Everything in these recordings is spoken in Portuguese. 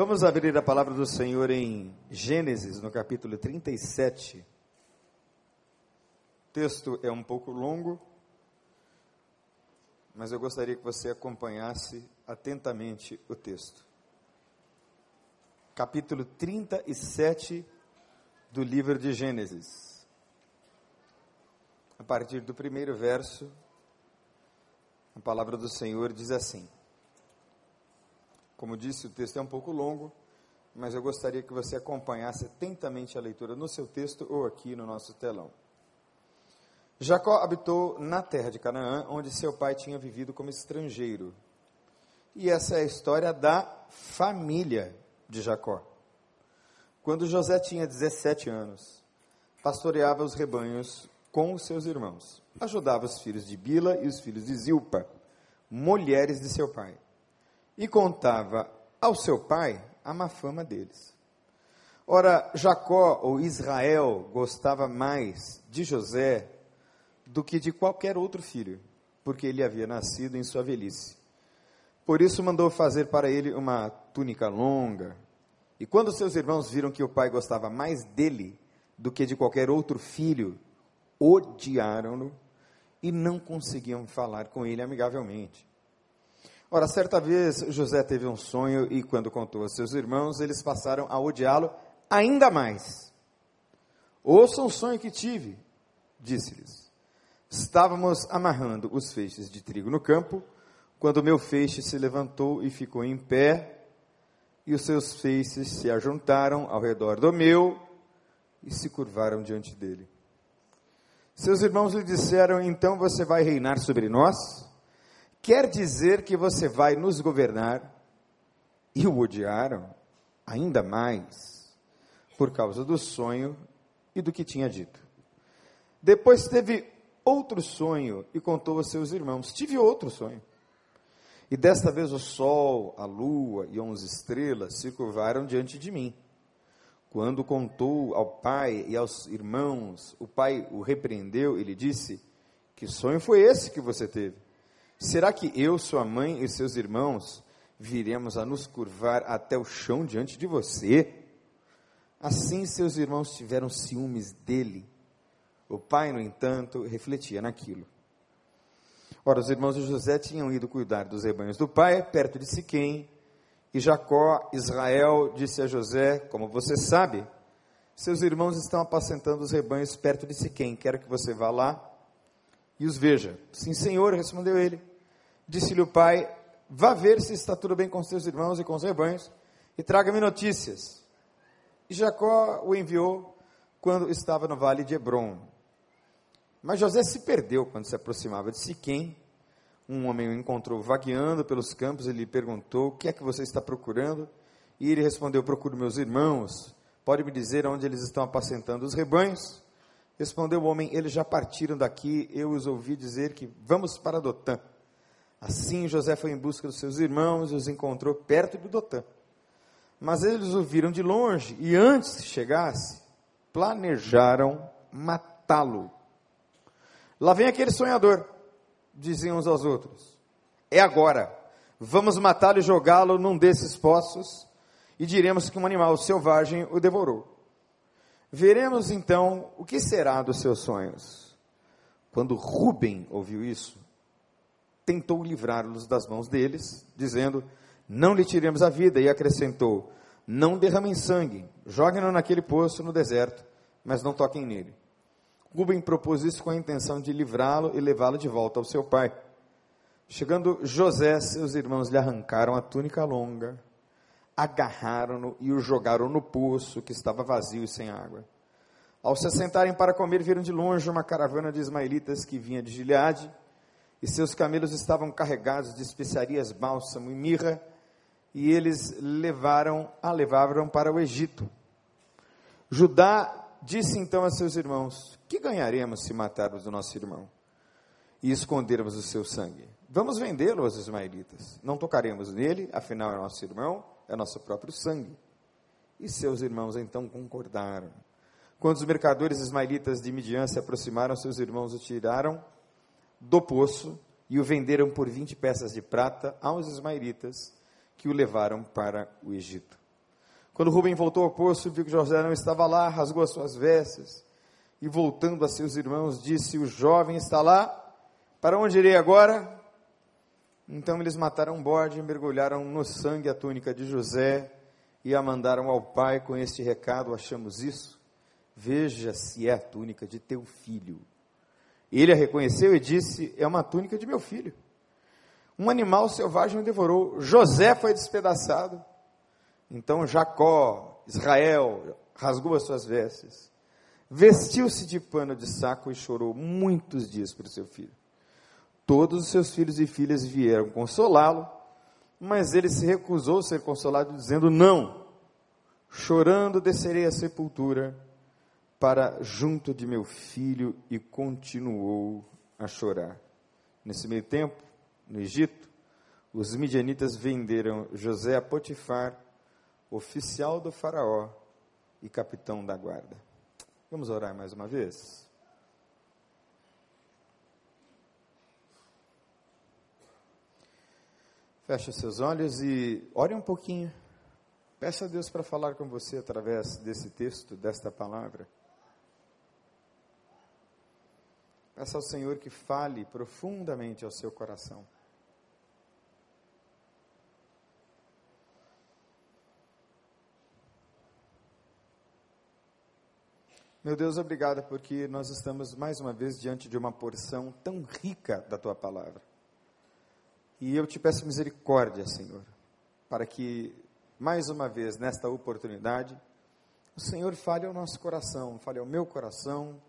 Vamos abrir a palavra do Senhor em Gênesis, no capítulo 37. O texto é um pouco longo, mas eu gostaria que você acompanhasse atentamente o texto. Capítulo 37 do livro de Gênesis. A partir do primeiro verso, a palavra do Senhor diz assim: como disse, o texto é um pouco longo, mas eu gostaria que você acompanhasse atentamente a leitura no seu texto ou aqui no nosso telão. Jacó habitou na terra de Canaã, onde seu pai tinha vivido como estrangeiro. E essa é a história da família de Jacó. Quando José tinha 17 anos, pastoreava os rebanhos com os seus irmãos. Ajudava os filhos de Bila e os filhos de Zilpa, mulheres de seu pai e contava ao seu pai a má fama deles. Ora, Jacó ou Israel gostava mais de José do que de qualquer outro filho, porque ele havia nascido em sua velhice. Por isso mandou fazer para ele uma túnica longa. E quando seus irmãos viram que o pai gostava mais dele do que de qualquer outro filho, odiaram-no e não conseguiam falar com ele amigavelmente. Ora, certa vez José teve um sonho e, quando contou a seus irmãos, eles passaram a odiá-lo ainda mais. Ouçam o sonho que tive, disse-lhes. Estávamos amarrando os feixes de trigo no campo, quando meu feixe se levantou e ficou em pé, e os seus feixes se ajuntaram ao redor do meu e se curvaram diante dele. Seus irmãos lhe disseram: Então você vai reinar sobre nós? Quer dizer que você vai nos governar. E o odiaram ainda mais por causa do sonho e do que tinha dito. Depois teve outro sonho e contou a seus irmãos: Tive outro sonho. E desta vez o sol, a lua e onze estrelas se curvaram diante de mim. Quando contou ao pai e aos irmãos, o pai o repreendeu e lhe disse: Que sonho foi esse que você teve? Será que eu, sua mãe e seus irmãos viremos a nos curvar até o chão diante de você? Assim seus irmãos tiveram ciúmes dele. O pai, no entanto, refletia naquilo. Ora, os irmãos de José tinham ido cuidar dos rebanhos do pai, perto de Siquém, e Jacó, Israel, disse a José: Como você sabe, seus irmãos estão apacentando os rebanhos perto de Siquém. Quero que você vá lá e os veja. Sim, senhor, respondeu ele. Disse-lhe o pai: Vá ver se está tudo bem com seus irmãos e com os rebanhos, e traga-me notícias. E Jacó o enviou quando estava no vale de Hebron. Mas José se perdeu quando se aproximava de Siquém. Um homem o encontrou vagueando pelos campos e lhe perguntou: O que é que você está procurando? E ele respondeu: Procuro meus irmãos. Pode me dizer onde eles estão apacentando os rebanhos? Respondeu o homem: Eles já partiram daqui. Eu os ouvi dizer que vamos para Dotã. Assim José foi em busca dos seus irmãos e os encontrou perto de Dotã. Mas eles o viram de longe e antes que chegasse, planejaram matá-lo. Lá vem aquele sonhador, diziam uns aos outros. É agora. Vamos matá-lo e jogá-lo num desses poços e diremos que um animal selvagem o devorou. Veremos então o que será dos seus sonhos. Quando Rubem ouviu isso, tentou livrá-los das mãos deles, dizendo: Não lhe tiremos a vida, e acrescentou: Não derramem sangue, joguem-no naquele poço no deserto, mas não toquem nele. Rubem propôs isso com a intenção de livrá-lo e levá-lo de volta ao seu pai. Chegando José, seus irmãos lhe arrancaram a túnica longa, agarraram-no e o jogaram no poço que estava vazio e sem água. Ao se sentarem para comer, viram de longe uma caravana de ismaelitas que vinha de Gileade e seus camelos estavam carregados de especiarias, bálsamo e mirra, e eles levaram, a levaram para o Egito. Judá disse então a seus irmãos: Que ganharemos se matarmos o nosso irmão e escondermos o seu sangue? Vamos vendê-lo aos ismaelitas. Não tocaremos nele, afinal é nosso irmão, é nosso próprio sangue. E seus irmãos então concordaram. Quando os mercadores ismaelitas de Midian se aproximaram, seus irmãos o tiraram do poço e o venderam por 20 peças de prata aos ismaelitas que o levaram para o Egito. Quando Rubem voltou ao poço, viu que José não estava lá, rasgou as suas vestes e, voltando a seus irmãos, disse: O jovem está lá, para onde irei agora? Então eles mataram um bode e mergulharam no sangue a túnica de José e a mandaram ao pai com este recado: Achamos isso? Veja se é a túnica de teu filho. Ele a reconheceu e disse: É uma túnica de meu filho. Um animal selvagem o devorou. José foi despedaçado. Então Jacó, Israel, rasgou as suas vestes, vestiu-se de pano de saco e chorou muitos dias por seu filho. Todos os seus filhos e filhas vieram consolá-lo, mas ele se recusou a ser consolado, dizendo: Não, chorando descerei à sepultura para junto de meu filho, e continuou a chorar. Nesse meio tempo, no Egito, os midianitas venderam José a Potifar, oficial do Faraó e capitão da guarda. Vamos orar mais uma vez? Feche seus olhos e ore um pouquinho. Peça a Deus para falar com você através desse texto, desta palavra. Peça ao Senhor que fale profundamente ao seu coração. Meu Deus, obrigado porque nós estamos mais uma vez diante de uma porção tão rica da tua palavra. E eu te peço misericórdia, Senhor, para que mais uma vez nesta oportunidade o Senhor fale ao nosso coração, fale ao meu coração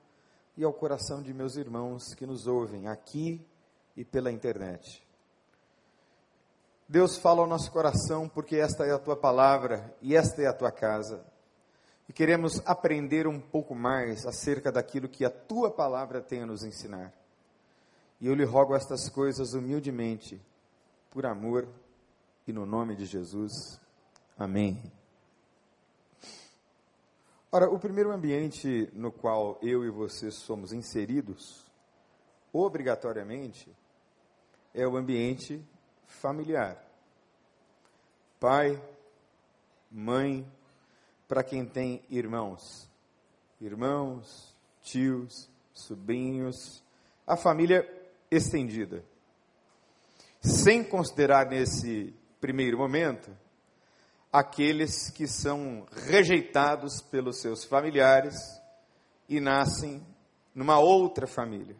e ao coração de meus irmãos que nos ouvem aqui e pela internet. Deus fala ao nosso coração porque esta é a tua palavra e esta é a tua casa e queremos aprender um pouco mais acerca daquilo que a tua palavra tem a nos ensinar. E eu lhe rogo estas coisas humildemente, por amor e no nome de Jesus. Amém. Ora, o primeiro ambiente no qual eu e você somos inseridos, obrigatoriamente, é o ambiente familiar. Pai, mãe, para quem tem irmãos. Irmãos, tios, sobrinhos, a família estendida. Sem considerar nesse primeiro momento aqueles que são rejeitados pelos seus familiares e nascem numa outra família.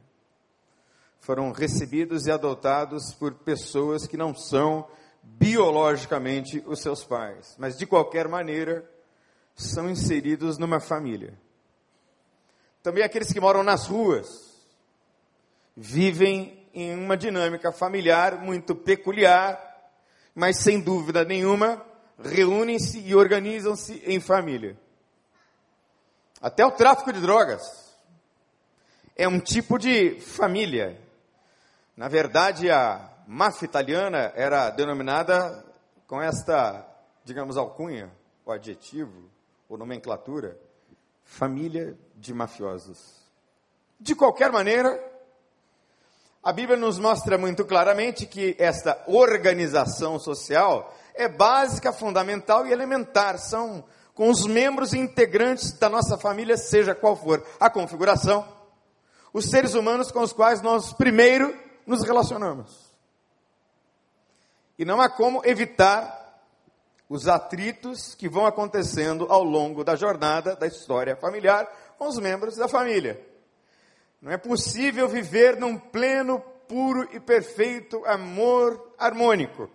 Foram recebidos e adotados por pessoas que não são biologicamente os seus pais, mas de qualquer maneira são inseridos numa família. Também aqueles que moram nas ruas vivem em uma dinâmica familiar muito peculiar, mas sem dúvida nenhuma reúnem-se e organizam-se em família. Até o tráfico de drogas é um tipo de família. Na verdade, a máfia italiana era denominada com esta, digamos, alcunha, o adjetivo, ou nomenclatura, família de mafiosos. De qualquer maneira, a Bíblia nos mostra muito claramente que esta organização social é básica, fundamental e elementar. São com os membros integrantes da nossa família, seja qual for a configuração, os seres humanos com os quais nós primeiro nos relacionamos. E não há como evitar os atritos que vão acontecendo ao longo da jornada da história familiar com os membros da família. Não é possível viver num pleno, puro e perfeito amor harmônico.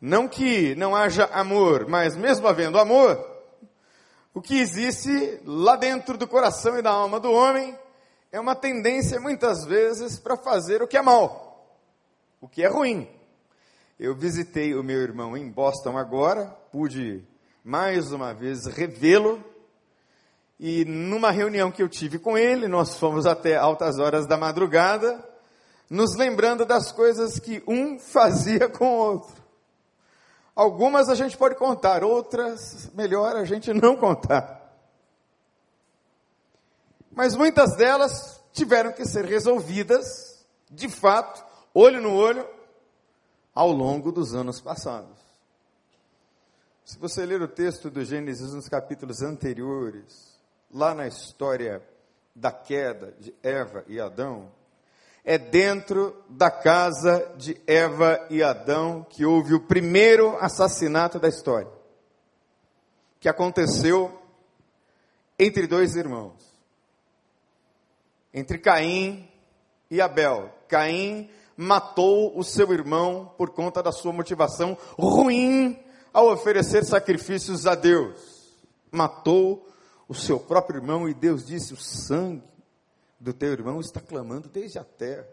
Não que não haja amor, mas mesmo havendo amor, o que existe lá dentro do coração e da alma do homem é uma tendência muitas vezes para fazer o que é mal, o que é ruim. Eu visitei o meu irmão em Boston agora, pude mais uma vez revê-lo. E numa reunião que eu tive com ele, nós fomos até altas horas da madrugada, nos lembrando das coisas que um fazia com o outro. Algumas a gente pode contar, outras melhor a gente não contar. Mas muitas delas tiveram que ser resolvidas, de fato, olho no olho, ao longo dos anos passados. Se você ler o texto do Gênesis nos capítulos anteriores, lá na história da queda de Eva e Adão, é dentro da casa de Eva e Adão que houve o primeiro assassinato da história, que aconteceu entre dois irmãos, entre Caim e Abel. Caim matou o seu irmão por conta da sua motivação ruim ao oferecer sacrifícios a Deus. Matou o seu próprio irmão e Deus disse: O sangue do teu irmão está clamando desde a terra.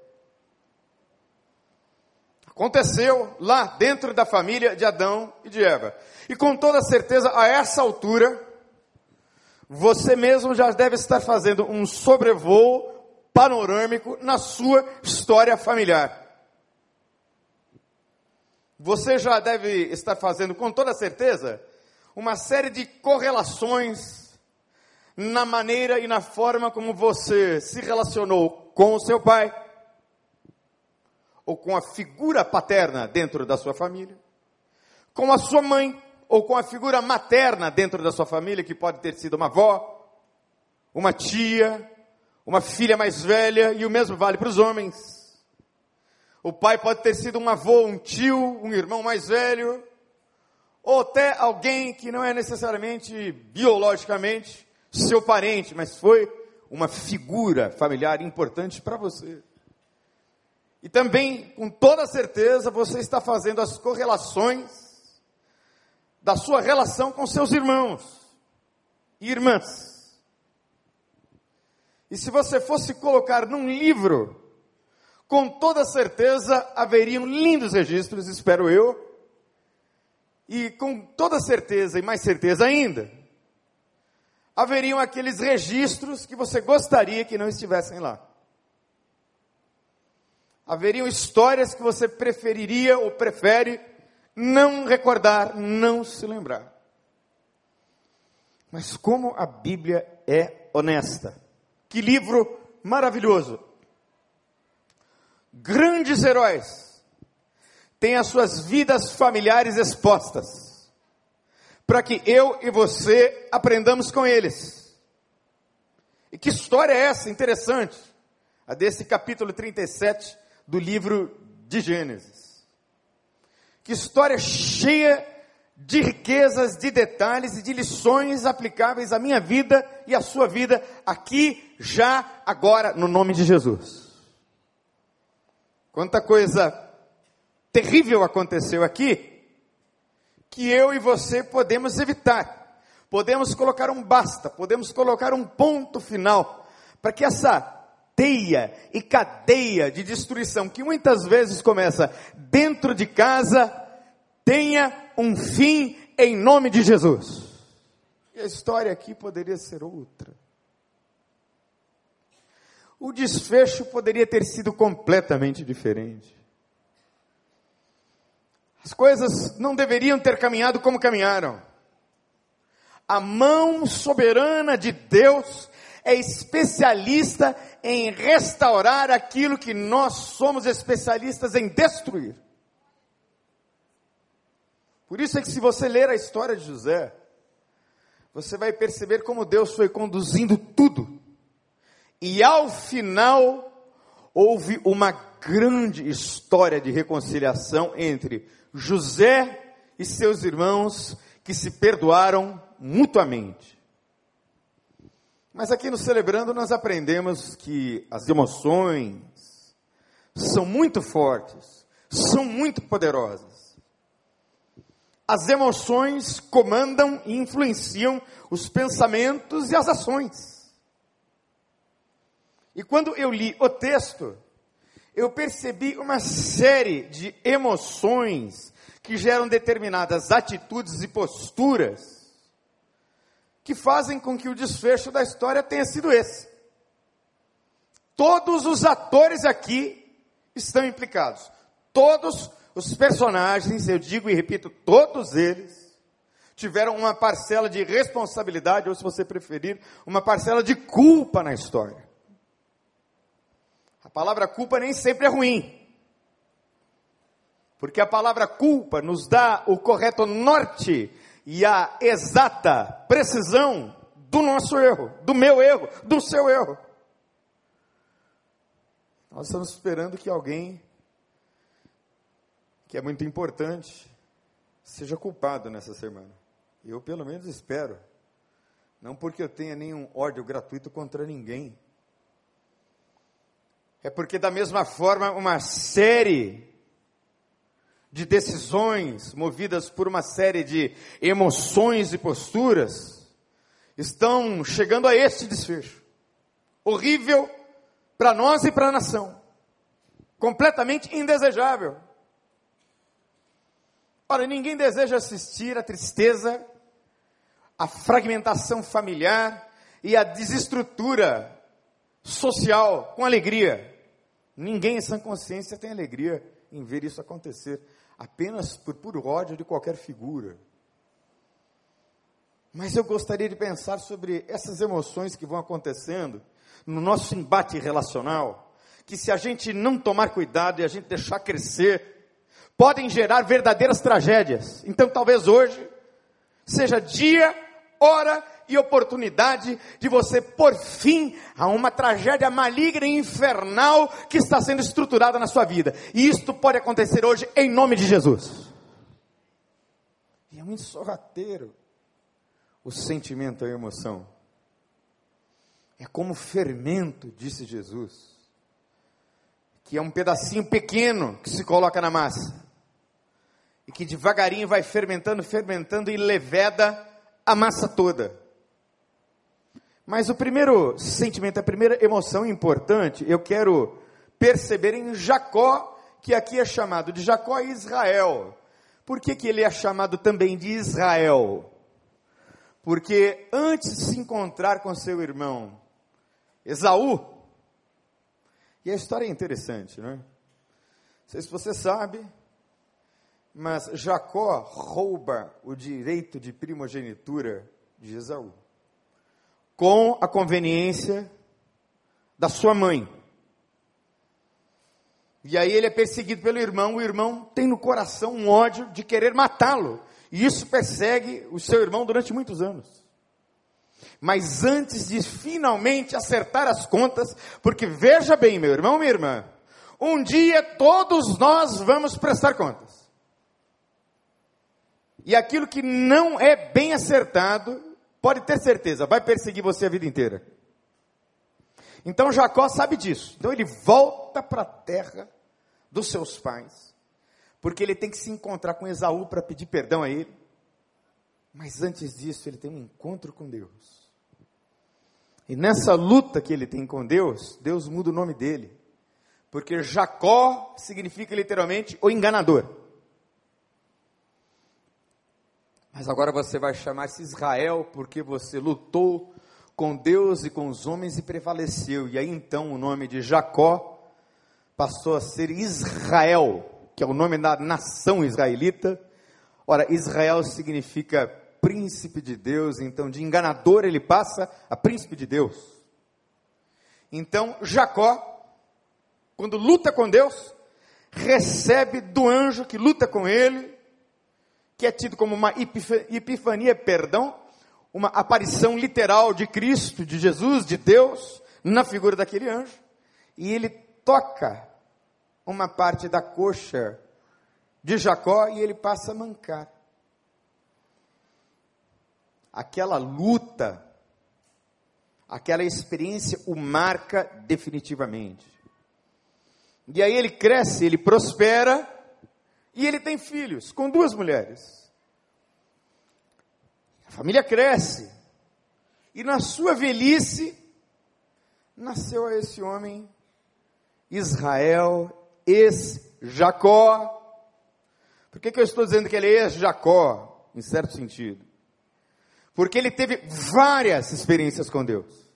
Aconteceu lá dentro da família de Adão e de Eva. E com toda certeza, a essa altura, você mesmo já deve estar fazendo um sobrevoo panorâmico na sua história familiar. Você já deve estar fazendo, com toda certeza, uma série de correlações na maneira e na forma como você se relacionou com o seu pai, ou com a figura paterna dentro da sua família, com a sua mãe, ou com a figura materna dentro da sua família, que pode ter sido uma avó, uma tia, uma filha mais velha, e o mesmo vale para os homens. O pai pode ter sido um avô, um tio, um irmão mais velho, ou até alguém que não é necessariamente biologicamente seu parente, mas foi uma figura familiar importante para você. E também, com toda certeza, você está fazendo as correlações da sua relação com seus irmãos e irmãs. E se você fosse colocar num livro, com toda certeza haveriam lindos registros, espero eu, e com toda certeza e mais certeza ainda, haveriam aqueles registros que você gostaria que não estivessem lá. Haveriam histórias que você preferiria ou prefere não recordar, não se lembrar. Mas como a Bíblia é honesta. Que livro maravilhoso. Grandes heróis têm as suas vidas familiares expostas para que eu e você aprendamos com eles. E que história é essa interessante? A desse capítulo 37 do livro de Gênesis. Que história cheia de riquezas, de detalhes e de lições aplicáveis à minha vida e à sua vida aqui, já, agora, no nome de Jesus. Quanta coisa terrível aconteceu aqui, que eu e você podemos evitar. Podemos colocar um basta, podemos colocar um ponto final, para que essa teia e cadeia de destruição que muitas vezes começa dentro de casa tenha um fim em nome de Jesus. E a história aqui poderia ser outra. O desfecho poderia ter sido completamente diferente. As coisas não deveriam ter caminhado como caminharam. A mão soberana de Deus é especialista em restaurar aquilo que nós somos especialistas em destruir. Por isso é que se você ler a história de José, você vai perceber como Deus foi conduzindo tudo. E ao final houve uma grande história de reconciliação entre José e seus irmãos que se perdoaram mutuamente. Mas aqui no Celebrando nós aprendemos que as emoções são muito fortes, são muito poderosas. As emoções comandam e influenciam os pensamentos e as ações. E quando eu li o texto, eu percebi uma série de emoções que geram determinadas atitudes e posturas que fazem com que o desfecho da história tenha sido esse. Todos os atores aqui estão implicados. Todos os personagens, eu digo e repito, todos eles tiveram uma parcela de responsabilidade, ou se você preferir, uma parcela de culpa na história. A palavra culpa nem sempre é ruim. Porque a palavra culpa nos dá o correto norte e a exata precisão do nosso erro, do meu erro, do seu erro. Nós estamos esperando que alguém, que é muito importante, seja culpado nessa semana. Eu, pelo menos, espero. Não porque eu tenha nenhum ódio gratuito contra ninguém. É porque, da mesma forma, uma série de decisões movidas por uma série de emoções e posturas estão chegando a este desfecho. Horrível para nós e para a nação. Completamente indesejável. Ora, ninguém deseja assistir a tristeza, a fragmentação familiar e a desestrutura social com alegria. Ninguém em sã consciência tem alegria em ver isso acontecer, apenas por puro ódio de qualquer figura. Mas eu gostaria de pensar sobre essas emoções que vão acontecendo no nosso embate relacional, que se a gente não tomar cuidado e a gente deixar crescer, podem gerar verdadeiras tragédias. Então, talvez hoje seja dia, hora e oportunidade de você pôr fim a uma tragédia maligna e infernal que está sendo estruturada na sua vida. E isto pode acontecer hoje em nome de Jesus. E é muito sorrateiro o sentimento, a emoção. É como fermento, disse Jesus, que é um pedacinho pequeno que se coloca na massa e que devagarinho vai fermentando, fermentando e leveda a massa toda. Mas o primeiro sentimento, a primeira emoção importante, eu quero perceber em Jacó, que aqui é chamado de Jacó e Israel. Por que, que ele é chamado também de Israel? Porque antes de se encontrar com seu irmão Esaú. E a história é interessante, né? Não sei se você sabe, mas Jacó rouba o direito de primogenitura de Esaú, com a conveniência da sua mãe. E aí ele é perseguido pelo irmão, o irmão tem no coração um ódio de querer matá-lo. E isso persegue o seu irmão durante muitos anos. Mas antes de finalmente acertar as contas, porque veja bem, meu irmão, minha irmã, um dia todos nós vamos prestar contas. E aquilo que não é bem acertado, pode ter certeza, vai perseguir você a vida inteira. Então Jacó sabe disso. Então ele volta para a terra dos seus pais, porque ele tem que se encontrar com Esaú para pedir perdão a ele. Mas antes disso, ele tem um encontro com Deus. E nessa luta que ele tem com Deus, Deus muda o nome dele. Porque Jacó significa literalmente o enganador. Mas agora você vai chamar-se Israel porque você lutou com Deus e com os homens e prevaleceu. E aí então o nome de Jacó passou a ser Israel, que é o nome da nação israelita. Ora, Israel significa príncipe de Deus, então de enganador ele passa a príncipe de Deus. Então Jacó, quando luta com Deus, recebe do anjo que luta com ele, que é tido como uma epifania, perdão, uma aparição literal de Cristo, de Jesus, de Deus, na figura daquele anjo, e ele toca uma parte da coxa de Jacó e ele passa a mancar aquela luta, aquela experiência o marca definitivamente. E aí ele cresce, ele prospera e ele tem filhos com duas mulheres. A família cresce. E na sua velhice nasceu a esse homem Israel, ex-Jacó. Por que, que eu estou dizendo que ele é ex-Jacó, em certo sentido? Porque ele teve várias experiências com Deus.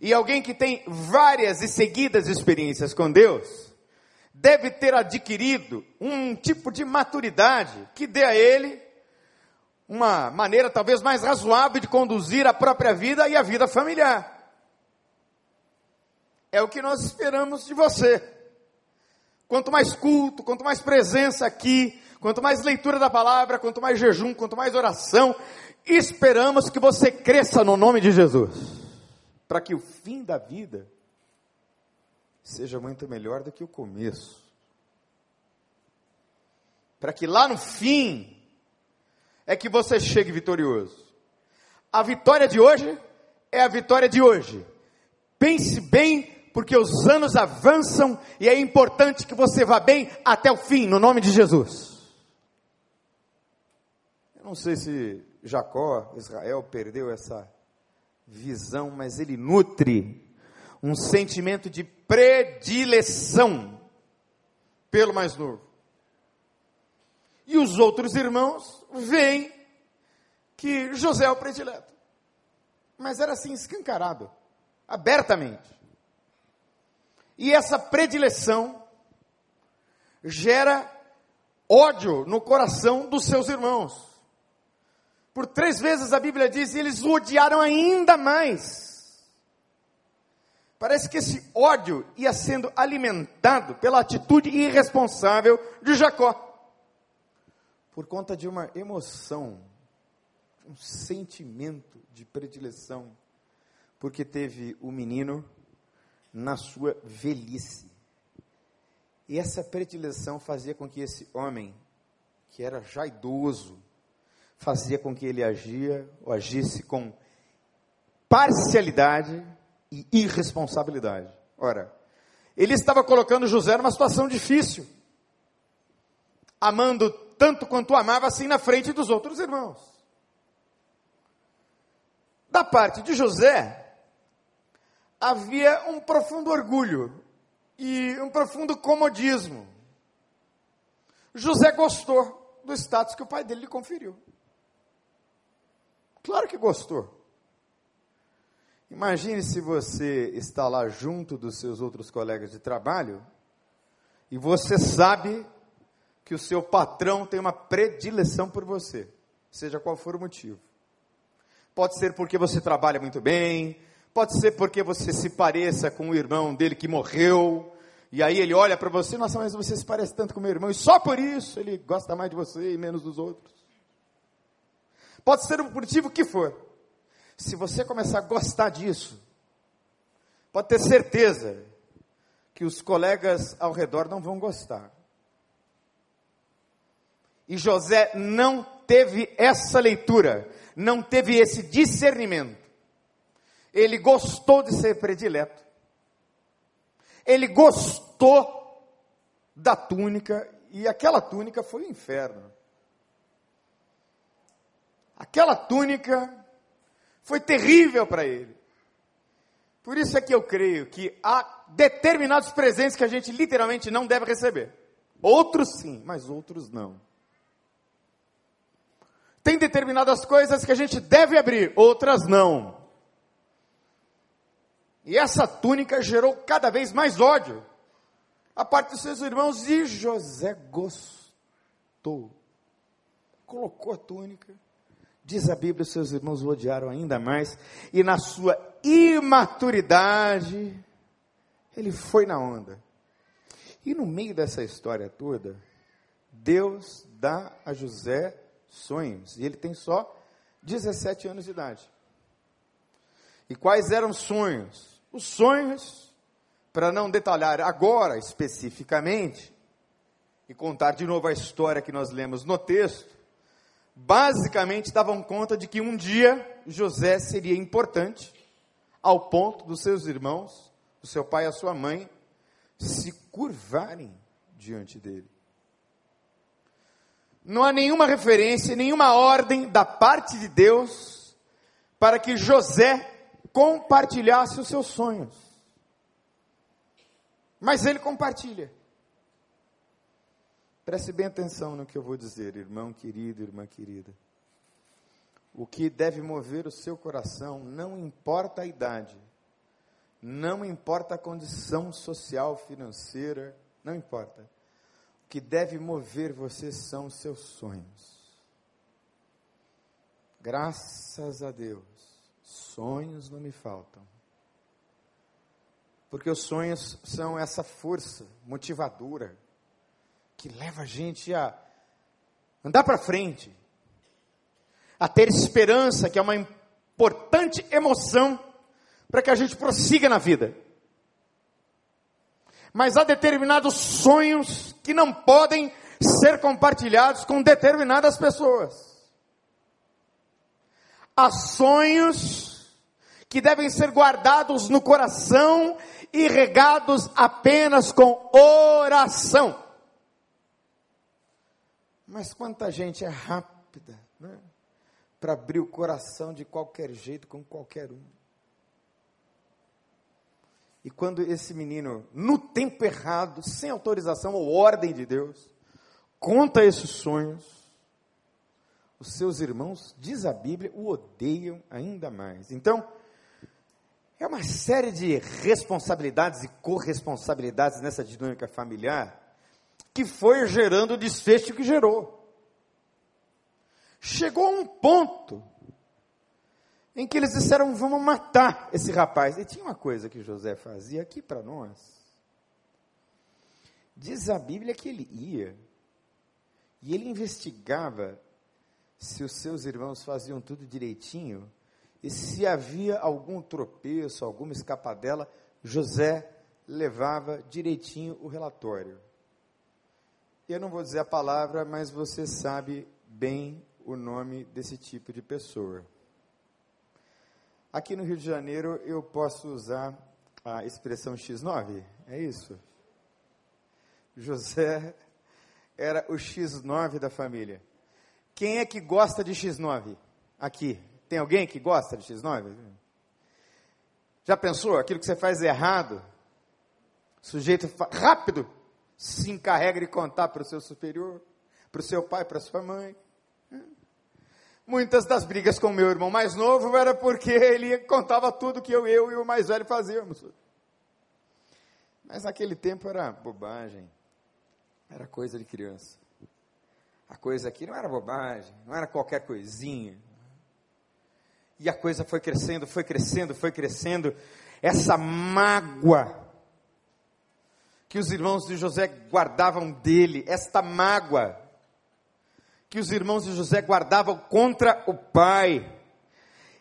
E alguém que tem várias e seguidas experiências com Deus, deve ter adquirido um tipo de maturidade que dê a ele uma maneira talvez mais razoável de conduzir a própria vida e a vida familiar. É o que nós esperamos de você. Quanto mais culto, quanto mais presença aqui, quanto mais leitura da palavra, quanto mais jejum, quanto mais oração, esperamos que você cresça no nome de Jesus, para que o fim da vida seja muito melhor do que o começo. Para que lá no fim é que você chegue vitorioso. A vitória de hoje é a vitória de hoje. Pense bem, porque os anos avançam e é importante que você vá bem até o fim, no nome de Jesus. Eu não sei se Jacó, Israel, perdeu essa visão, mas ele nutre um sentimento de predileção pelo mais novo. E os outros irmãos veem que José é o predileto. Mas era assim, escancarado, abertamente. E essa predileção gera ódio no coração dos seus irmãos. Por três vezes a Bíblia diz, eles o odiaram ainda mais. Parece que esse ódio ia sendo alimentado pela atitude irresponsável de Jacó. Por conta de uma emoção, um sentimento de predileção, porque teve o menino na sua velhice. E essa predileção fazia com que esse homem, que era já idoso, fazia com que ele agia ou agisse com parcialidade e irresponsabilidade. Ora, ele estava colocando José numa situação difícil, amando tanto quanto amava assim na frente dos outros irmãos. Da parte de José, havia um profundo orgulho e um profundo comodismo. José gostou do status que o pai dele lhe conferiu. Claro que gostou. Imagine se você está lá junto dos seus outros colegas de trabalho e você sabe que o seu patrão tem uma predileção por você, seja qual for o motivo. Pode ser porque você trabalha muito bem, pode ser porque você se pareça com o irmão dele que morreu, e aí ele olha para você, nossa, mas você se parece tanto com o meu irmão, e só por isso ele gosta mais de você e menos dos outros. Pode ser o motivo que for. Se você começar a gostar disso, pode ter certeza que os colegas ao redor não vão gostar. E José não teve essa leitura, não teve esse discernimento. Ele gostou de ser predileto. Ele gostou da túnica, e aquela túnica foi o inferno. Aquela túnica foi terrível para ele. Por isso é que eu creio que há determinados presentes que a gente literalmente não deve receber. Outros sim, mas outros não. Tem determinadas coisas que a gente deve abrir, outras não. E essa túnica gerou cada vez mais ódio a parte dos seus irmãos e José gostou. Colocou a túnica Diz a Bíblia, seus irmãos o odiaram ainda mais, e na sua imaturidade, ele foi na onda. E no meio dessa história toda, Deus dá a José sonhos, e ele tem só 17 anos de idade. E quais eram os sonhos? Os sonhos, para não detalhar agora especificamente, e contar de novo a história que nós lemos no texto, basicamente davam conta de que um dia José seria importante, ao ponto dos seus irmãos, do seu pai e a sua mãe, se curvarem diante dele. Não há nenhuma referência, nenhuma ordem da parte de Deus para que José compartilhasse os seus sonhos. Mas ele compartilha. Preste bem atenção no que eu vou dizer, irmão querido, irmã querida. O que deve mover o seu coração não importa a idade, não importa a condição social, financeira, não importa. O que deve mover você são os seus sonhos. Graças a Deus, sonhos não me faltam. Porque os sonhos são essa força motivadora que leva a gente a andar para frente, a ter esperança, que é uma importante emoção para que a gente prossiga na vida. Mas há determinados sonhos que não podem ser compartilhados com determinadas pessoas. Há sonhos que devem ser guardados no coração e regados apenas com oração. Mas quanta gente é rápida né? para abrir o coração de qualquer jeito com qualquer um. E quando esse menino, no tempo errado, sem autorização ou ordem de Deus, conta esses sonhos, os seus irmãos, diz a Bíblia, o odeiam ainda mais. Então, é uma série de responsabilidades e corresponsabilidades nessa dinâmica familiar que foi gerando o desfecho que gerou. Chegou a um ponto em que eles disseram: vamos matar esse rapaz. E tinha uma coisa que José fazia aqui para nós. Diz a Bíblia que ele ia e ele investigava se os seus irmãos faziam tudo direitinho e se havia algum tropeço, alguma escapadela, José levava direitinho o relatório. Eu não vou dizer a palavra, mas você sabe bem o nome desse tipo de pessoa. Aqui no Rio de Janeiro eu posso usar a expressão X9, é isso? José era o X9 da família. Quem é que gosta de X9? Aqui. Tem alguém que gosta de X9? Já pensou? Aquilo que você faz errado, sujeito rápido se encarrega de contar para o seu superior, para o seu pai, para a sua mãe. Muitas das brigas com meu irmão mais novo era porque ele contava tudo que eu, eu e o mais velho fazíamos. Mas naquele tempo era bobagem, era coisa de criança. A coisa aqui não era bobagem, não era qualquer coisinha. E a coisa foi crescendo, foi crescendo, foi crescendo. Essa mágoa que os irmãos de José guardavam dele, esta mágoa que os irmãos de José guardavam contra o pai.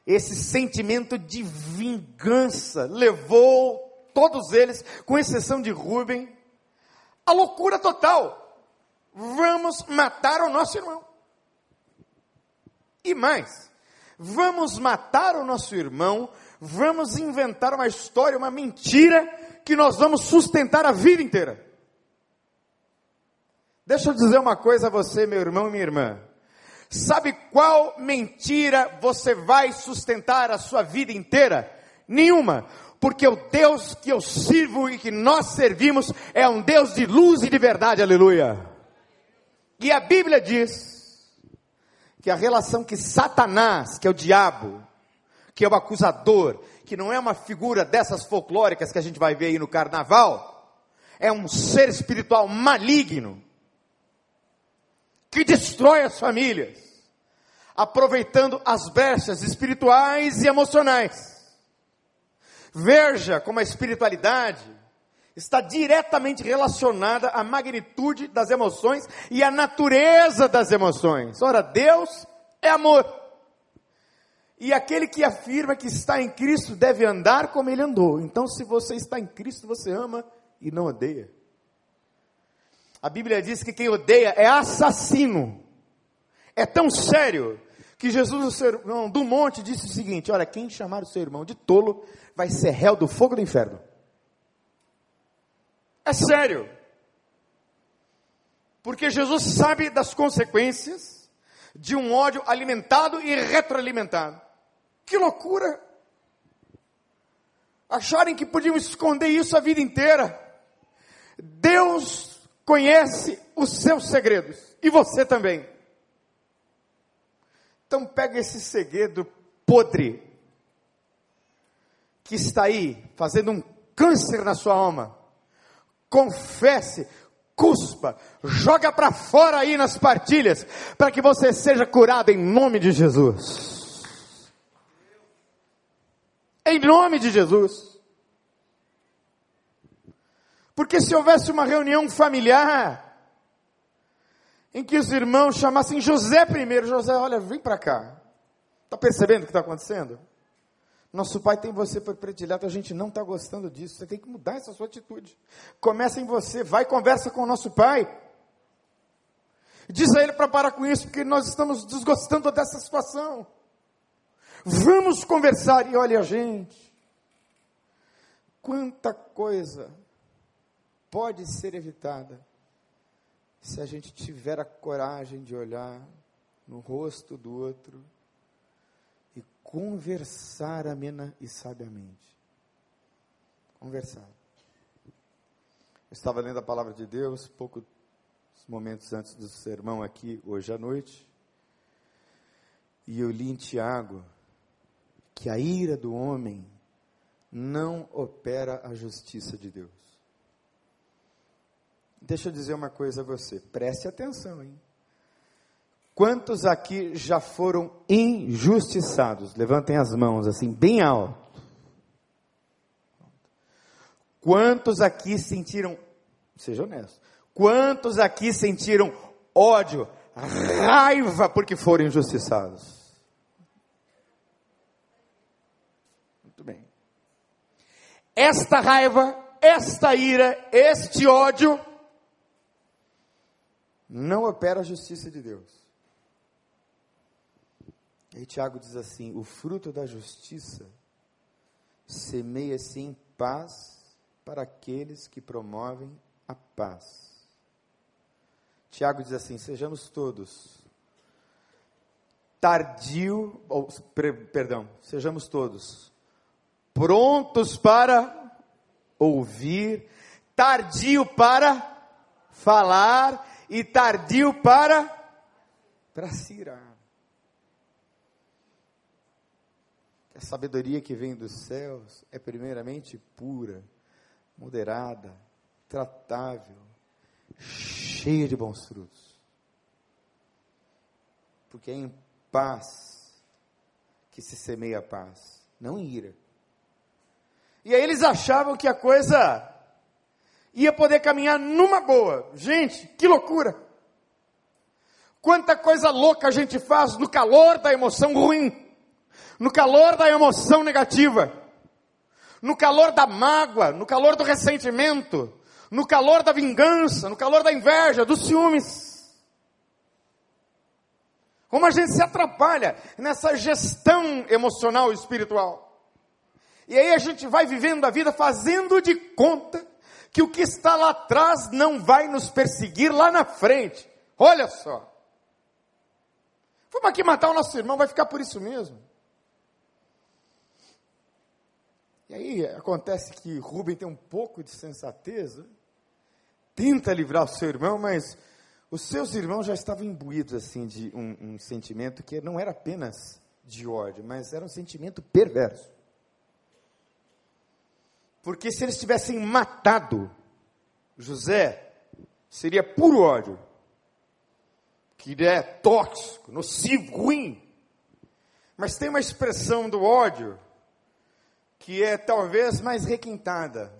Esse sentimento de vingança levou todos eles, com exceção de Rubem, à loucura total. Vamos matar o nosso irmão. E mais, vamos matar o nosso irmão, vamos inventar uma história, uma mentira que nós vamos sustentar a vida inteira. Deixa eu dizer uma coisa a você, meu irmão e minha irmã. Sabe qual mentira você vai sustentar a sua vida inteira? Nenhuma. Porque o Deus que eu sirvo e que nós servimos é um Deus de luz e de verdade, aleluia. E a Bíblia diz que a relação que Satanás, que é o diabo, que é o acusador, que não é uma figura dessas folclóricas que a gente vai ver aí no carnaval, é um ser espiritual maligno, que destrói as famílias, aproveitando as brechas espirituais e emocionais. Veja como a espiritualidade está diretamente relacionada à magnitude das emoções e à natureza das emoções. Ora, Deus é amor. E aquele que afirma que está em Cristo deve andar como ele andou. Então, se você está em Cristo, você ama e não odeia. A Bíblia diz que quem odeia é assassino. É tão sério que Jesus, no sermão do monte, disse o seguinte: Olha, quem chamar o seu irmão de tolo vai ser réu do fogo do inferno. É sério. Porque Jesus sabe das consequências de um ódio alimentado e retroalimentado. Que loucura! Acharem que podiam esconder isso a vida inteira. Deus conhece os seus segredos, e você também. Então pega esse segredo podre, que está aí, fazendo um câncer na sua alma, confesse, cuspa, joga para fora aí nas partilhas, para que você seja curado em nome de Jesus. Em nome de Jesus. Porque se houvesse uma reunião familiar, em que os irmãos chamassem José primeiro. José, olha, vem para cá. Está percebendo o que está acontecendo? Nosso pai tem você por predileto, a gente não está gostando disso. Você tem que mudar essa sua atitude. Começa em você, vai conversa com o nosso pai. Diz a ele para parar com isso, porque nós estamos desgostando dessa situação. Vamos conversar e olha gente. Quanta coisa pode ser evitada se a gente tiver a coragem de olhar no rosto do outro e conversar amena e sabiamente. Conversar. Eu estava lendo a palavra de Deus poucos momentos antes do sermão aqui hoje à noite. E eu li em Tiago que a ira do homem não opera a justiça de Deus. Deixa eu dizer uma coisa a você, preste atenção, hein? Quantos aqui já foram injustiçados? Levantem as mãos assim, bem alto. Quantos aqui sentiram, seja honesto, quantos aqui sentiram ódio, raiva porque foram injustiçados? Esta raiva, esta ira, este ódio, não opera a justiça de Deus. E aí Tiago diz assim: o fruto da justiça semeia-se em paz para aqueles que promovem a paz. Tiago diz assim: sejamos todos tardio, ou, perdão, sejamos todos prontos para ouvir, tardio para falar e tardio para para se irar. A sabedoria que vem dos céus é primeiramente pura, moderada, tratável, cheia de bons frutos. Porque é em paz que se semeia a paz, não em ira. E aí eles achavam que a coisa ia poder caminhar numa boa. Gente, que loucura! Quanta coisa louca a gente faz no calor da emoção ruim, no calor da emoção negativa, no calor da mágoa, no calor do ressentimento, no calor da vingança, no calor da inveja, dos ciúmes. Como a gente se atrapalha nessa gestão emocional e espiritual. E aí a gente vai vivendo a vida fazendo de conta que o que está lá atrás não vai nos perseguir lá na frente. Olha só. Vamos aqui matar o nosso irmão, vai ficar por isso mesmo. E aí acontece que Rubem tem um pouco de sensatez, tenta livrar o seu irmão, mas os seus irmãos já estavam imbuídos assim de um, um sentimento que não era apenas de ódio, mas era um sentimento perverso. Porque se eles tivessem matado José, seria puro ódio. Que é tóxico, nocivo, ruim. Mas tem uma expressão do ódio que é talvez mais requintada.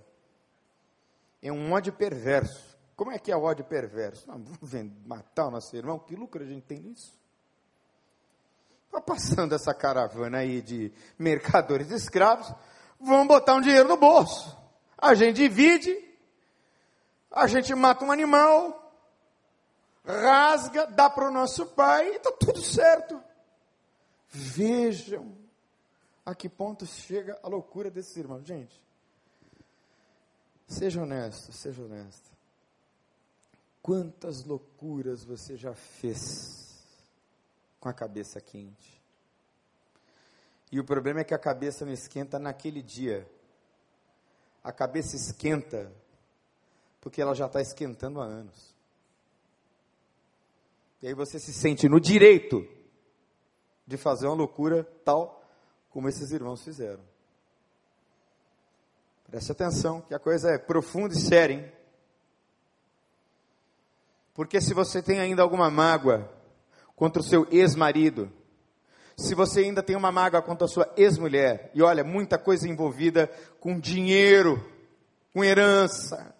É um ódio perverso. Como é que é o ódio perverso? Não, vamos matar o nosso irmão, que lucro a gente tem nisso? Está passando essa caravana aí de mercadores de escravos, vão botar um dinheiro no bolso. A gente divide, a gente mata um animal, rasga, dá para o nosso pai e está tudo certo. Vejam a que ponto chega a loucura desses irmãos. Gente, seja honesto, seja honesto. Quantas loucuras você já fez com a cabeça quente? E o problema é que a cabeça não esquenta naquele dia. A cabeça esquenta porque ela já está esquentando há anos. E aí você se sente no direito de fazer uma loucura tal como esses irmãos fizeram. Preste atenção, que a coisa é profunda e séria, hein? Porque se você tem ainda alguma mágoa contra o seu ex-marido, se você ainda tem uma mágoa contra a sua ex-mulher, e olha, muita coisa envolvida com dinheiro, com herança,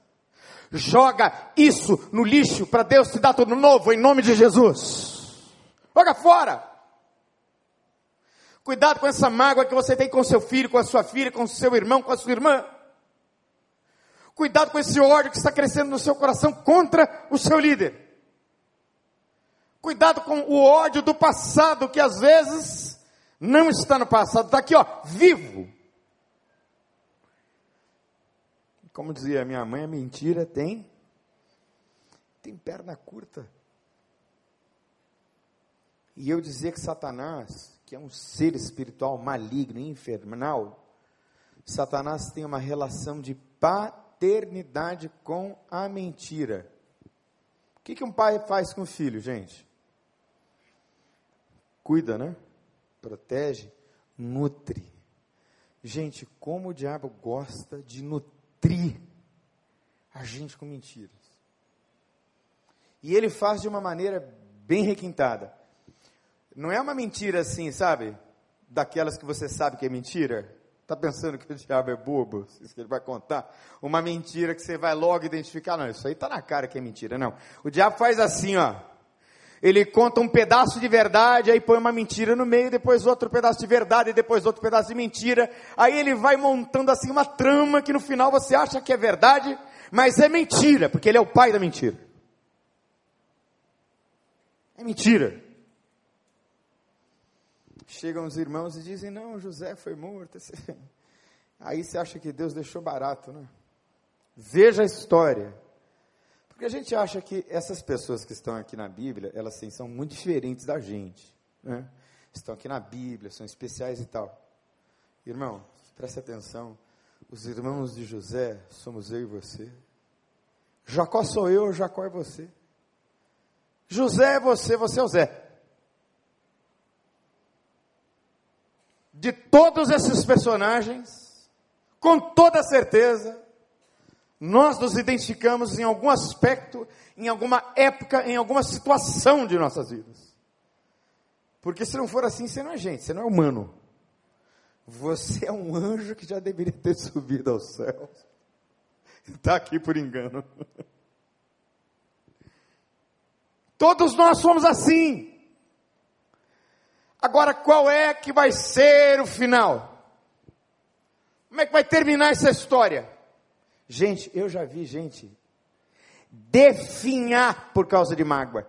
Joga isso no lixo para Deus te dar tudo novo em nome de Jesus. Joga fora. Cuidado com essa mágoa que você tem com seu filho, com a sua filha, com seu irmão, com a sua irmã. Cuidado com esse ódio que está crescendo no seu coração contra o seu líder. Cuidado com o ódio do passado que às vezes não está no passado, está aqui, ó, vivo. Como dizia minha mãe, a mentira tem tem perna curta. E eu dizia que Satanás, que é um ser espiritual maligno, infernal, Satanás tem uma relação de paternidade com a mentira. O que, que um pai faz com o filho, gente? Cuida, né? Protege, nutre. Gente, como o diabo gosta de nutrir a gente com mentiras. E ele faz de uma maneira bem requintada. Não é uma mentira assim, sabe? Daquelas que você sabe que é mentira. Está pensando que o diabo é bobo? Isso que ele vai contar? Uma mentira que você vai logo identificar. Não, isso aí está na cara que é mentira. Não. O diabo faz assim, ó. Ele conta um pedaço de verdade, aí põe uma mentira no meio, depois outro pedaço de verdade, depois outro pedaço de mentira. Aí ele vai montando assim uma trama que no final você acha que é verdade, mas é mentira, porque ele é o pai da mentira. É mentira. Chegam os irmãos e dizem: Não, José foi morto. Aí você acha que Deus deixou barato, né? Veja a história. Porque a gente acha que essas pessoas que estão aqui na Bíblia, elas sim, são muito diferentes da gente. Né? Estão aqui na Bíblia, são especiais e tal. Irmão, preste atenção. Os irmãos de José somos eu e você. Jacó sou eu, Jacó é você. José é você, você é o Zé. de todos esses personagens, com toda certeza, nós nos identificamos em algum aspecto, em alguma época, em alguma situação de nossas vidas. Porque se não for assim, você não é gente, você não é humano. Você é um anjo que já deveria ter subido aos céus. Está aqui por engano. Todos nós somos assim. Agora, qual é que vai ser o final? Como é que vai terminar essa história? Gente, eu já vi gente definhar por causa de mágoa.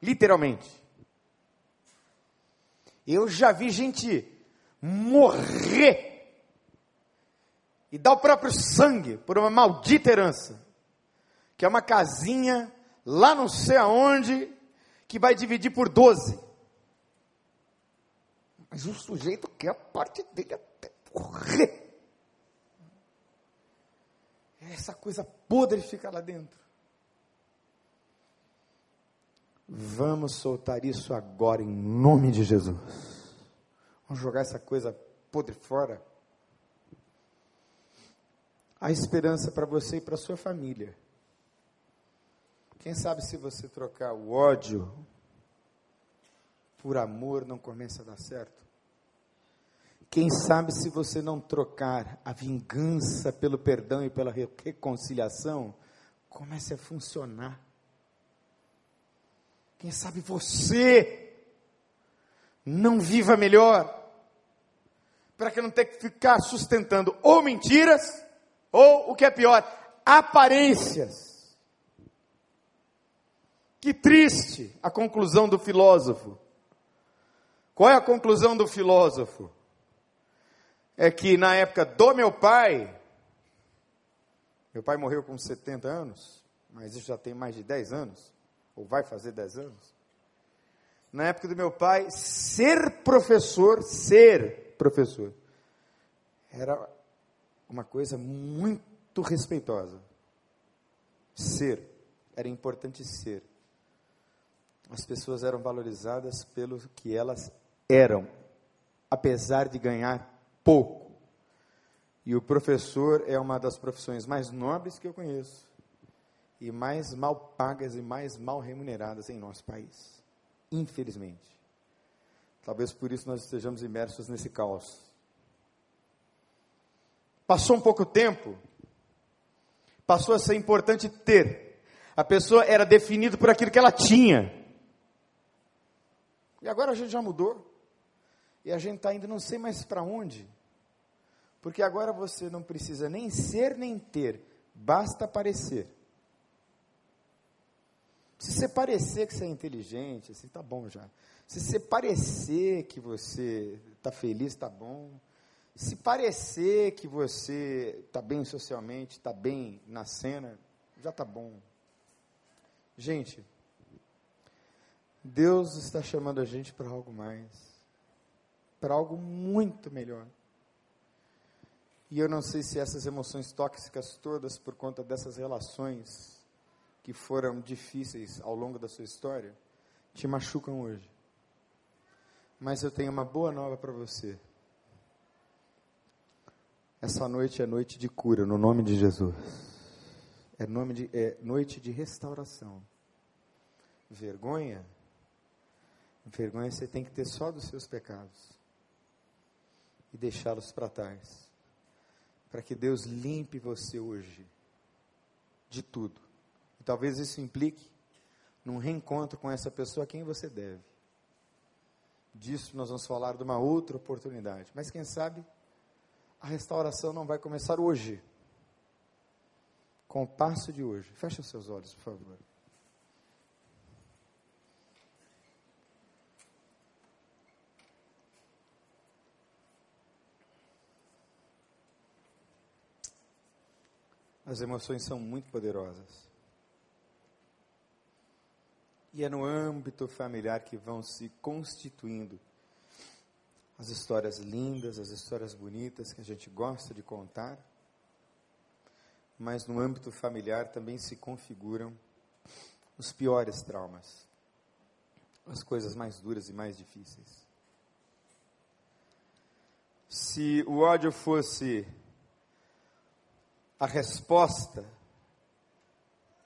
Literalmente. Eu já vi gente morrer e dar o próprio sangue por uma maldita herança, que é uma casinha lá não sei aonde, que vai dividir por 12. Mas o sujeito quer a parte dele até morrer. Essa coisa podre fica lá dentro. Vamos soltar isso agora em nome de Jesus. Vamos jogar essa coisa podre fora. Há esperança para você e para sua família. Quem sabe se você trocar o ódio por amor não começa a dar certo? Quem sabe se você não trocar a vingança pelo perdão e pela reconciliação, comece a funcionar. Quem sabe você não viva melhor, para que não tenha que ficar sustentando ou mentiras, ou o que é pior, aparências. Que triste a conclusão do filósofo. Qual é a conclusão do filósofo? É que na época do meu pai, meu pai morreu com 70 anos, mas isso já tem mais de 10 anos, ou vai fazer 10 anos. Na época do meu pai, ser professor, ser professor, era uma coisa muito respeitosa. Ser, era importante ser. As pessoas eram valorizadas pelo que elas eram, apesar de ganhar pouco. E o professor é uma das profissões mais nobres que eu conheço e mais mal pagas e mais mal remuneradas em nosso país. Infelizmente. Talvez por isso nós estejamos imersos nesse caos. Passou um pouco tempo, passou a ser importante ter. A pessoa era definida por aquilo que ela tinha. E agora a gente já mudou. E a gente está indo não sei mais para onde. Porque agora você não precisa nem ser nem ter, basta parecer. Se você parecer que você é inteligente, assim, tá bom já. Se você parecer que você está feliz, tá bom. Se parecer que você está bem socialmente, está bem na cena, já tá bom. Gente, Deus está chamando a gente para algo mais, para algo muito melhor. E eu não sei se essas emoções tóxicas todas, por conta dessas relações que foram difíceis ao longo da sua história, te machucam hoje. Mas eu tenho uma boa nova para você. Essa noite é noite de cura, no nome de Jesus. É, nome de, é noite de restauração. Vergonha? Vergonha você tem que ter só dos seus pecados e deixá-los para trás para que Deus limpe você hoje de tudo. E talvez isso implique num reencontro com essa pessoa a quem você deve. Disso nós vamos falar de uma outra oportunidade. Mas quem sabe a restauração não vai começar hoje. Com o passo de hoje. Feche os seus olhos, por favor. As emoções são muito poderosas. E é no âmbito familiar que vão se constituindo as histórias lindas, as histórias bonitas que a gente gosta de contar. Mas no âmbito familiar também se configuram os piores traumas, as coisas mais duras e mais difíceis. Se o ódio fosse a resposta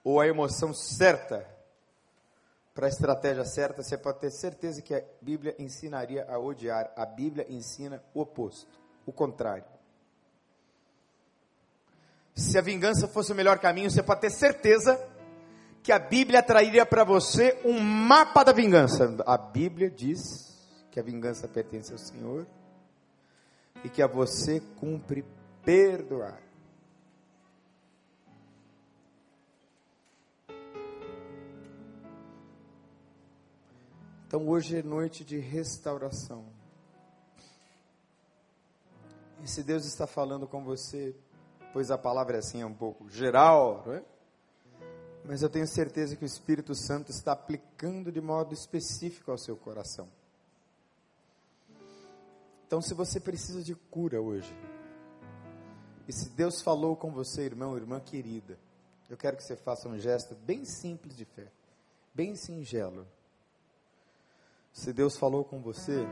ou a emoção certa para a estratégia certa, você pode ter certeza que a Bíblia ensinaria a odiar. A Bíblia ensina o oposto, o contrário. Se a vingança fosse o melhor caminho, você pode ter certeza que a Bíblia trairia para você um mapa da vingança. A Bíblia diz que a vingança pertence ao Senhor e que a você cumpre perdoar. Então hoje é noite de restauração. E se Deus está falando com você, pois a palavra é assim é um pouco geral, não é? Mas eu tenho certeza que o Espírito Santo está aplicando de modo específico ao seu coração. Então, se você precisa de cura hoje, e se Deus falou com você, irmão, irmã querida, eu quero que você faça um gesto bem simples de fé, bem singelo. Se Deus falou com você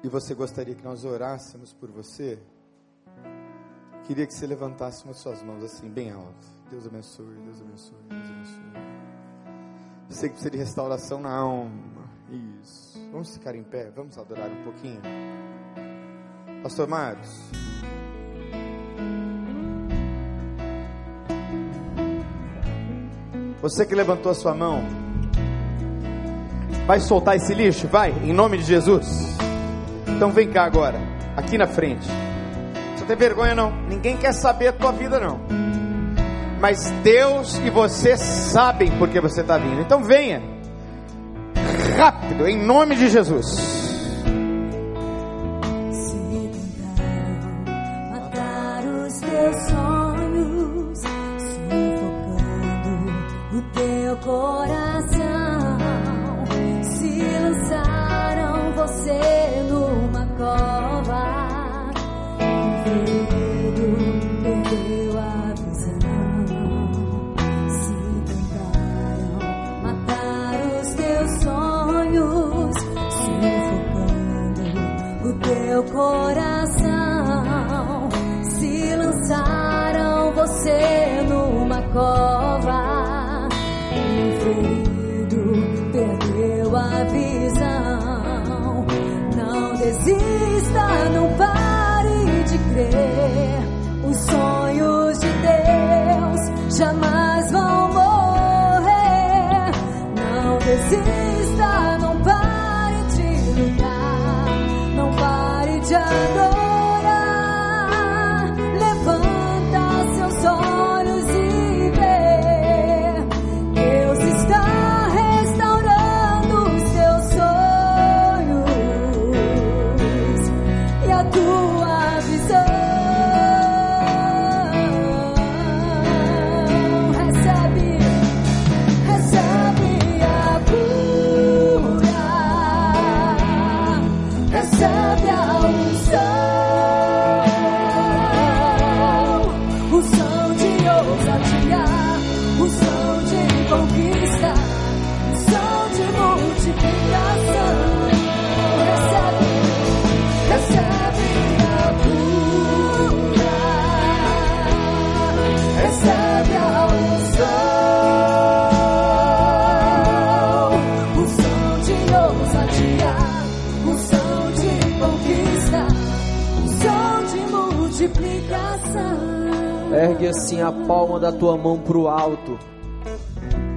e você gostaria que nós orássemos por você, queria que você levantasse as suas mãos assim, bem alto. Deus abençoe, Deus abençoe, Deus abençoe. Sei que precisa de restauração na alma. Isso. Vamos ficar em pé, vamos adorar um pouquinho. Pastor Marcos. Você que levantou a sua mão, Vai soltar esse lixo? Vai, em nome de Jesus. Então vem cá agora, aqui na frente. Você tem vergonha não? Ninguém quer saber a tua vida não. Mas Deus e você sabem porque você está vindo. Então venha. Rápido, em nome de Jesus. coração. Se lançaram você numa cova e ferido perdeu a visão. Não desista não pare de crer. Os sonhos de Deus jamais vão morrer. Não desista. Multiplicação. Ergue assim a palma da tua mão para o alto,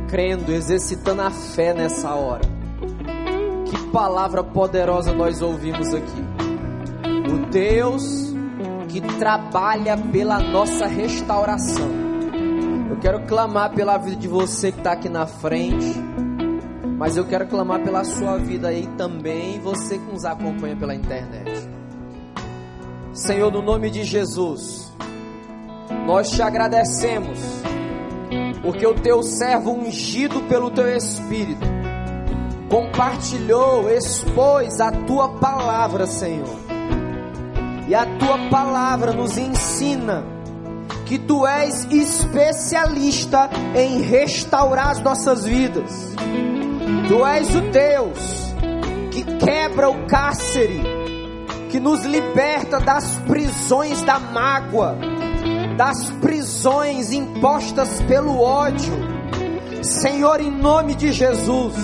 crendo, exercitando a fé nessa hora. Que palavra poderosa nós ouvimos aqui. O Deus que trabalha pela nossa restauração. Eu quero clamar pela vida de você que está aqui na frente, mas eu quero clamar pela sua vida aí também, você que nos acompanha pela internet. Senhor, no nome de Jesus. Nós te agradecemos, porque o teu servo ungido pelo teu Espírito compartilhou, expôs a tua palavra, Senhor. E a tua palavra nos ensina que tu és especialista em restaurar as nossas vidas. Tu és o Deus que quebra o cárcere, que nos liberta das prisões da mágoa, das prisões impostas pelo ódio. Senhor, em nome de Jesus,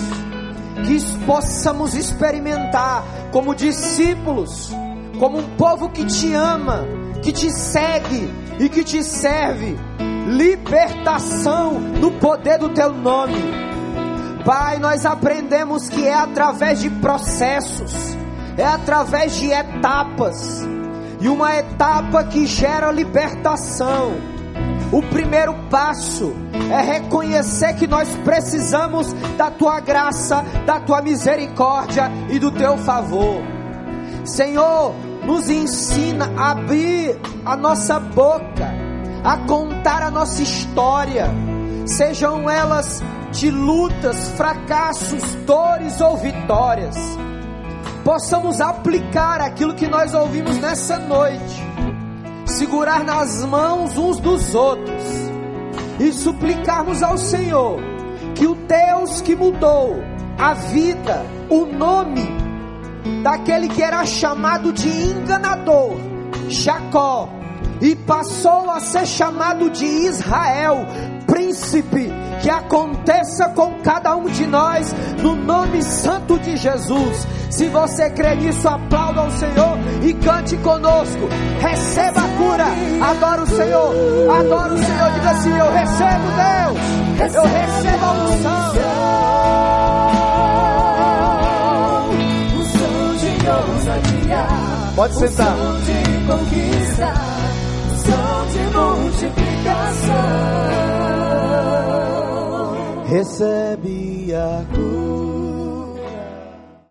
que possamos experimentar como discípulos, como um povo que te ama, que te segue e que te serve, libertação no poder do teu nome. Pai, nós aprendemos que é através de processos, é através de etapas, e uma etapa que gera libertação. O primeiro passo é reconhecer que nós precisamos da tua graça, da tua misericórdia e do teu favor. Senhor, nos ensina a abrir a nossa boca, a contar a nossa história, sejam elas de lutas, fracassos, dores ou vitórias. Possamos aplicar aquilo que nós ouvimos nessa noite, segurar nas mãos uns dos outros. E suplicarmos ao Senhor que o Deus que mudou a vida, o nome daquele que era chamado de enganador, Jacó, e passou a ser chamado de Israel, príncipe, que aconteça com cada um de nós, no nome santo de Jesus. Se você crê nisso, aplauda ao Senhor e cante conosco. Receba a cura, adora o Senhor, adora o Senhor. Diga assim: Eu recebo Deus, eu recebo a unção. Unção de ousadia, Pode sentar. unção de conquista, unção de multiplicação. Recebe a cura.